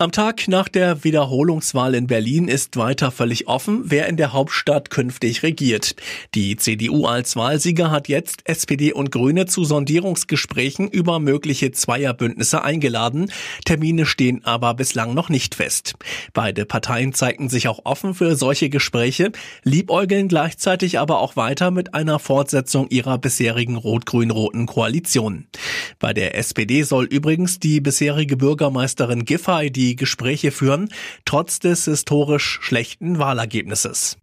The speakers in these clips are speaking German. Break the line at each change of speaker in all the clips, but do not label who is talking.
Am Tag nach der Wiederholungswahl in Berlin ist weiter völlig offen, wer in der Hauptstadt künftig regiert. Die CDU als Wahlsieger hat jetzt SPD und Grüne zu Sondierungsgesprächen über mögliche Zweierbündnisse eingeladen. Termine stehen aber bislang noch nicht fest. Beide Parteien zeigten sich auch offen für solche Gespräche, liebäugeln gleichzeitig aber auch weiter mit einer Fortsetzung ihrer bisherigen rot-grün-roten Koalition. Bei der SPD soll übrigens die bisherige Bürgermeisterin Giffey die Gespräche führen, trotz des historisch schlechten Wahlergebnisses.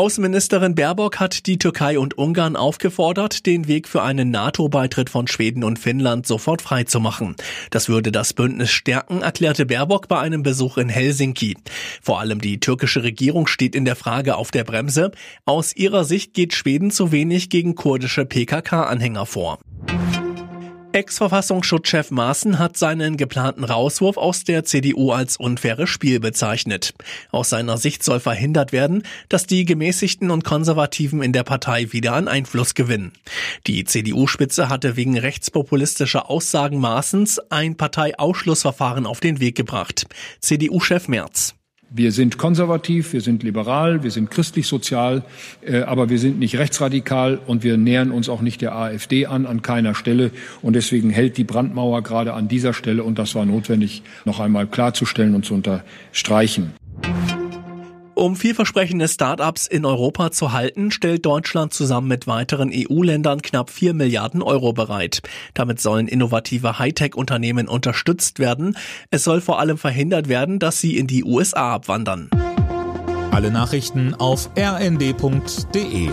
Außenministerin Baerbock hat die Türkei und Ungarn aufgefordert, den Weg für einen NATO-Beitritt von Schweden und Finnland sofort freizumachen. Das würde das Bündnis stärken, erklärte Baerbock bei einem Besuch in Helsinki. Vor allem die türkische Regierung steht in der Frage auf der Bremse. Aus ihrer Sicht geht Schweden zu wenig gegen kurdische PKK-Anhänger vor. Ex-Verfassungsschutzchef Maaßen hat seinen geplanten Rauswurf aus der CDU als unfaires Spiel bezeichnet. Aus seiner Sicht soll verhindert werden, dass die Gemäßigten und Konservativen in der Partei wieder an Einfluss gewinnen. Die CDU-Spitze hatte wegen rechtspopulistischer Aussagen Maaßens ein Parteiausschlussverfahren auf den Weg gebracht. CDU-Chef Merz.
Wir sind konservativ, wir sind liberal, wir sind christlich-sozial, äh, aber wir sind nicht rechtsradikal und wir nähern uns auch nicht der AfD an, an keiner Stelle. Und deswegen hält die Brandmauer gerade an dieser Stelle, und das war notwendig, noch einmal klarzustellen und zu unterstreichen.
Um vielversprechende Start-ups in Europa zu halten, stellt Deutschland zusammen mit weiteren EU-Ländern knapp 4 Milliarden Euro bereit. Damit sollen innovative Hightech-Unternehmen unterstützt werden. Es soll vor allem verhindert werden, dass sie in die USA abwandern.
Alle Nachrichten auf rnd.de